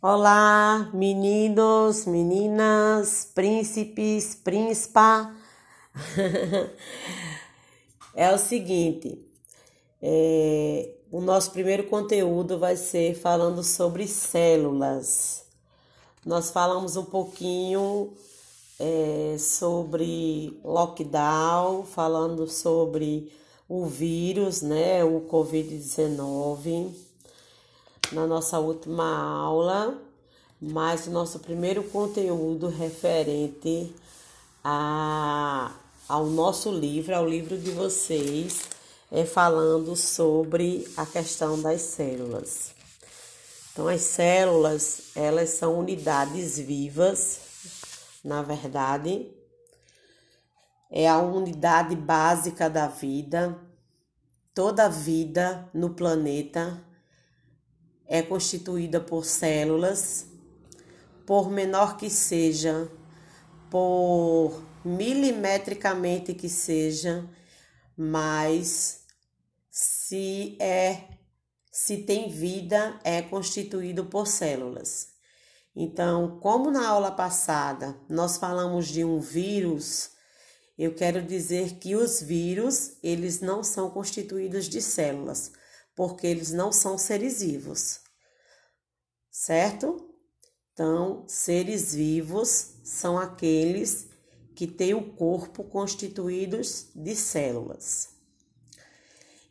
Olá, meninos, meninas, príncipes, príncipa. é o seguinte, é, o nosso primeiro conteúdo vai ser falando sobre células. Nós falamos um pouquinho é, sobre lockdown, falando sobre o vírus, né, o Covid-19, na nossa última aula, mas o nosso primeiro conteúdo referente a, ao nosso livro, ao livro de vocês, é falando sobre a questão das células. Então, as células, elas são unidades vivas, na verdade, é a unidade básica da vida. Toda vida no planeta é constituída por células, por menor que seja, por milimetricamente que seja, mas se é se tem vida é constituído por células. Então, como na aula passada nós falamos de um vírus, eu quero dizer que os vírus, eles não são constituídos de células, porque eles não são seres vivos. Certo? Então, seres vivos são aqueles que têm o corpo constituídos de células.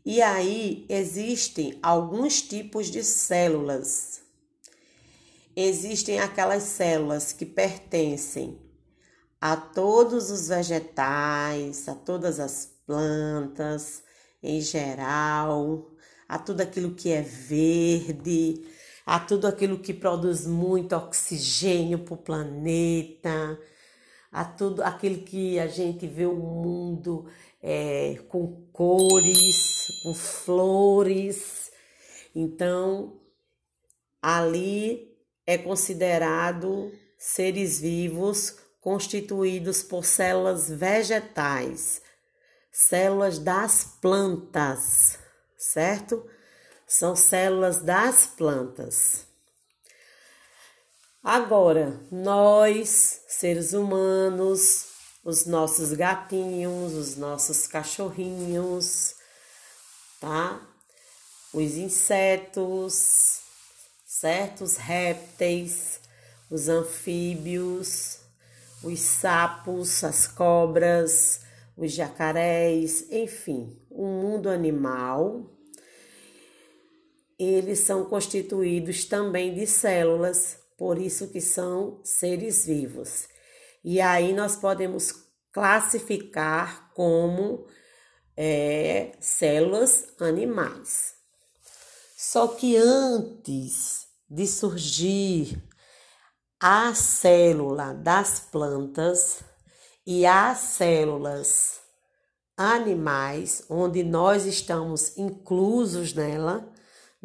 E aí existem alguns tipos de células. Existem aquelas células que pertencem a todos os vegetais, a todas as plantas em geral, a tudo aquilo que é verde, a tudo aquilo que produz muito oxigênio para o planeta, a tudo aquilo que a gente vê o mundo é, com cores, com flores. Então, ali é considerado seres vivos constituídos por células vegetais, células das plantas, certo? São células das plantas. Agora, nós, seres humanos, os nossos gatinhos, os nossos cachorrinhos, tá? Os insetos, certos répteis, os anfíbios, os sapos, as cobras, os jacarés, enfim, o mundo animal, eles são constituídos também de células, por isso que são seres vivos. E aí nós podemos classificar como é, células animais. Só que antes de surgir a célula das plantas e as células animais, onde nós estamos inclusos nela,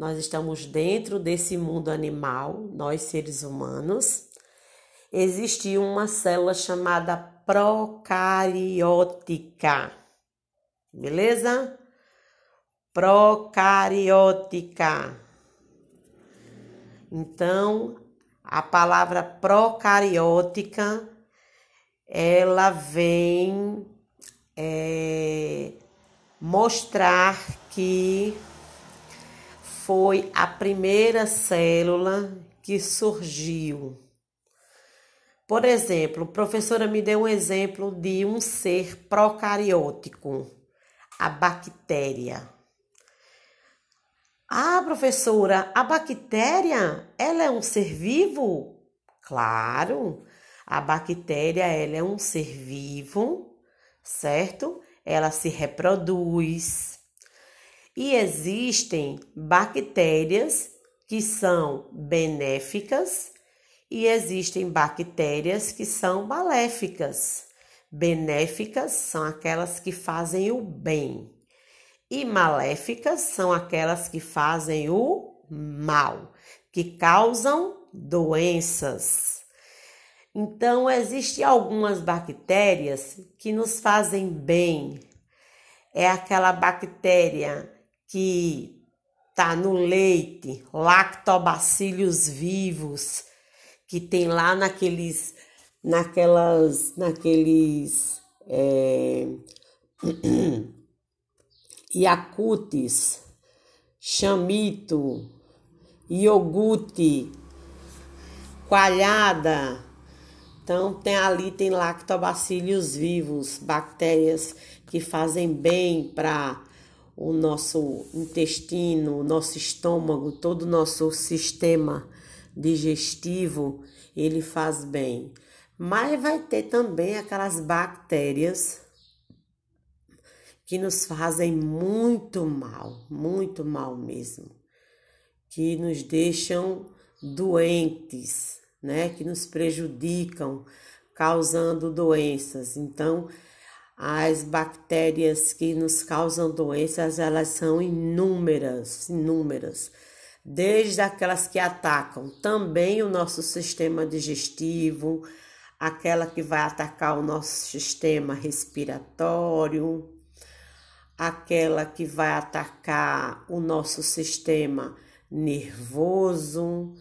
nós estamos dentro desse mundo animal, nós seres humanos. Existe uma célula chamada procariótica, beleza? Procariótica. Então, a palavra procariótica ela vem é, mostrar que foi a primeira célula que surgiu. Por exemplo, a professora me deu um exemplo de um ser procariótico, a bactéria. Ah, professora, a bactéria, ela é um ser vivo? Claro, a bactéria, ela é um ser vivo, certo? Ela se reproduz. E existem bactérias que são benéficas e existem bactérias que são maléficas. Benéficas são aquelas que fazem o bem e maléficas são aquelas que fazem o mal, que causam doenças. Então, existem algumas bactérias que nos fazem bem. É aquela bactéria que tá no leite, lactobacillus vivos, que tem lá naqueles, naquelas, naqueles é, Yakutes, chamito, iogurte, coalhada. Então tem ali tem lactobacillus vivos, bactérias que fazem bem para o nosso intestino, o nosso estômago, todo o nosso sistema digestivo, ele faz bem. Mas vai ter também aquelas bactérias que nos fazem muito mal, muito mal mesmo, que nos deixam doentes, né, que nos prejudicam, causando doenças. Então, as bactérias que nos causam doenças, elas são inúmeras, inúmeras. Desde aquelas que atacam também o nosso sistema digestivo, aquela que vai atacar o nosso sistema respiratório, aquela que vai atacar o nosso sistema nervoso,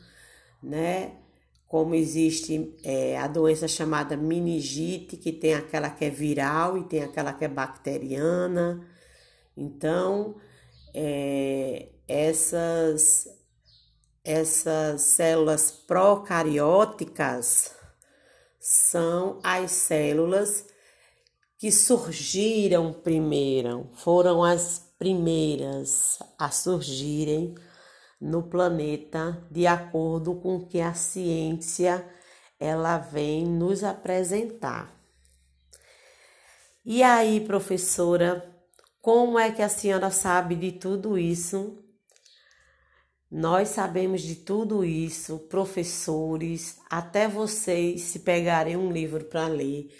né? Como existe é, a doença chamada meningite, que tem aquela que é viral e tem aquela que é bacteriana. Então, é, essas, essas células procarióticas são as células que surgiram primeiro, foram as primeiras a surgirem no planeta de acordo com o que a ciência ela vem nos apresentar. E aí, professora, como é que a senhora sabe de tudo isso? Nós sabemos de tudo isso, professores, até vocês se pegarem um livro para ler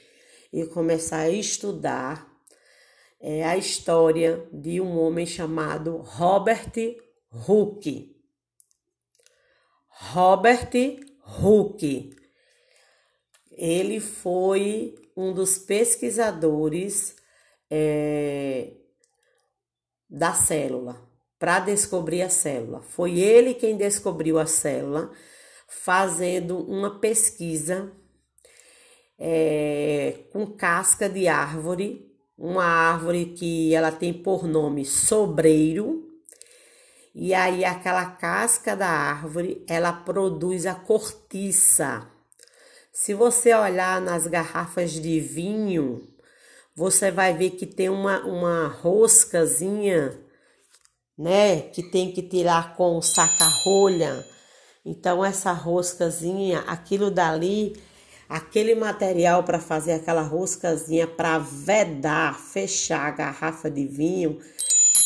e começar a estudar é, a história de um homem chamado Robert Hooke. Robert Hooke. Ele foi um dos pesquisadores é, da célula, para descobrir a célula. Foi ele quem descobriu a célula, fazendo uma pesquisa é, com casca de árvore, uma árvore que ela tem por nome sobreiro, e aí aquela casca da árvore ela produz a cortiça. Se você olhar nas garrafas de vinho, você vai ver que tem uma, uma roscazinha, né? Que tem que tirar com saca-rolha. Então, essa roscazinha, aquilo dali aquele material para fazer aquela roscazinha para vedar, fechar a garrafa de vinho,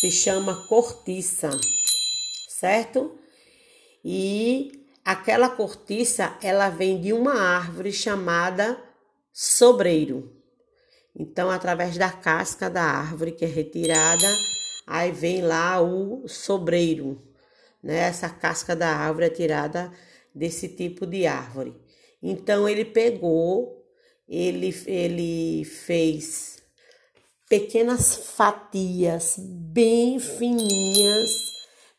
se chama cortiça, certo? E aquela cortiça, ela vem de uma árvore chamada sobreiro. Então, através da casca da árvore que é retirada, aí vem lá o sobreiro, né? Essa casca da árvore é tirada desse tipo de árvore. Então ele pegou, ele, ele fez pequenas fatias bem fininhas,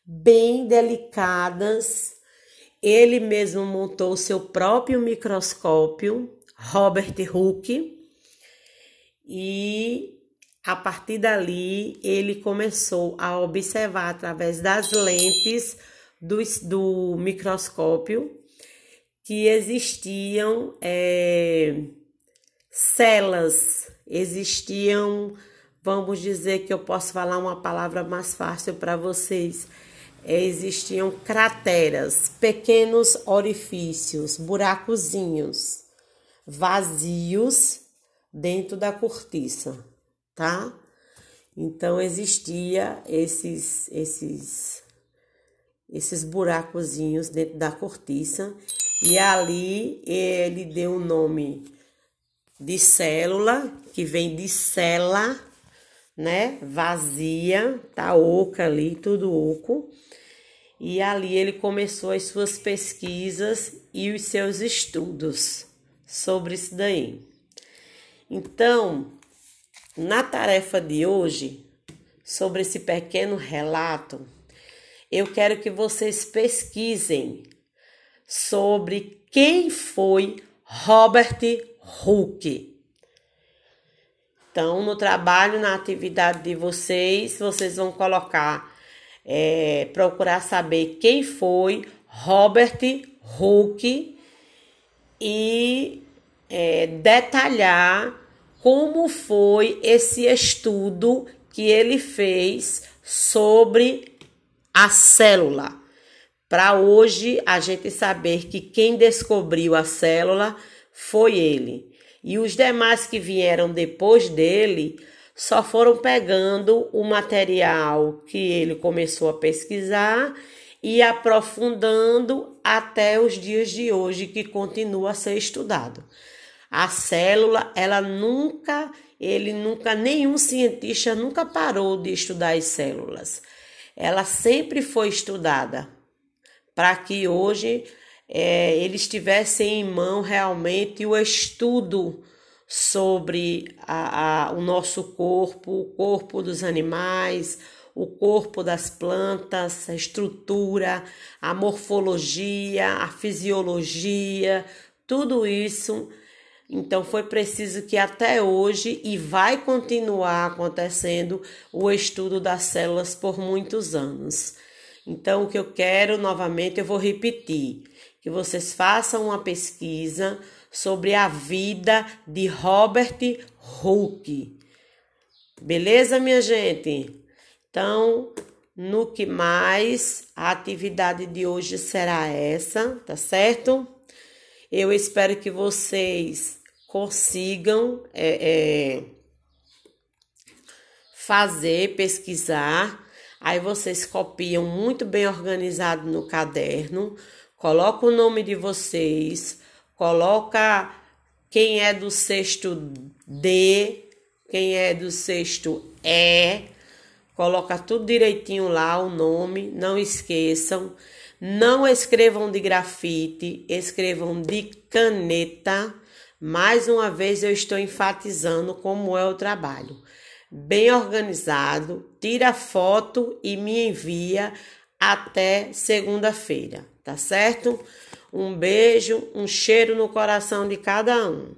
bem delicadas. Ele mesmo montou o seu próprio microscópio, Robert Hooke, e a partir dali ele começou a observar através das lentes do, do microscópio que existiam é, celas, existiam, vamos dizer que eu posso falar uma palavra mais fácil para vocês. Existiam crateras, pequenos orifícios, buracozinhos vazios dentro da cortiça, tá? Então existia esses esses esses buracozinhos dentro da cortiça e ali ele deu o nome de célula, que vem de cela, né? Vazia, tá oca ali, tudo oco. E ali ele começou as suas pesquisas e os seus estudos sobre isso daí. Então, na tarefa de hoje, sobre esse pequeno relato, eu quero que vocês pesquisem sobre quem foi Robert Hooke. Então, no trabalho, na atividade de vocês, vocês vão colocar, é, procurar saber quem foi Robert Hooke e é, detalhar como foi esse estudo que ele fez sobre a célula. Para hoje a gente saber que quem descobriu a célula foi ele. E os demais que vieram depois dele só foram pegando o material que ele começou a pesquisar e aprofundando até os dias de hoje que continua a ser estudado. A célula, ela nunca, ele nunca, nenhum cientista nunca parou de estudar as células. Ela sempre foi estudada para que hoje é, eles tivessem em mão realmente o estudo sobre a, a, o nosso corpo, o corpo dos animais, o corpo das plantas, a estrutura, a morfologia, a fisiologia, tudo isso. Então foi preciso que até hoje e vai continuar acontecendo o estudo das células por muitos anos. Então o que eu quero novamente eu vou repetir que vocês façam uma pesquisa sobre a vida de Robert Hooke. Beleza, minha gente? Então, no que mais, a atividade de hoje será essa, tá certo? Eu espero que vocês consigam é, é, fazer, pesquisar. Aí vocês copiam muito bem organizado no caderno coloca o nome de vocês, coloca quem é do sexto D, quem é do sexto E, coloca tudo direitinho lá o nome, não esqueçam. Não escrevam de grafite, escrevam de caneta. Mais uma vez eu estou enfatizando como é o trabalho. Bem organizado, tira foto e me envia até segunda-feira tá certo? Um beijo, um cheiro no coração de cada um.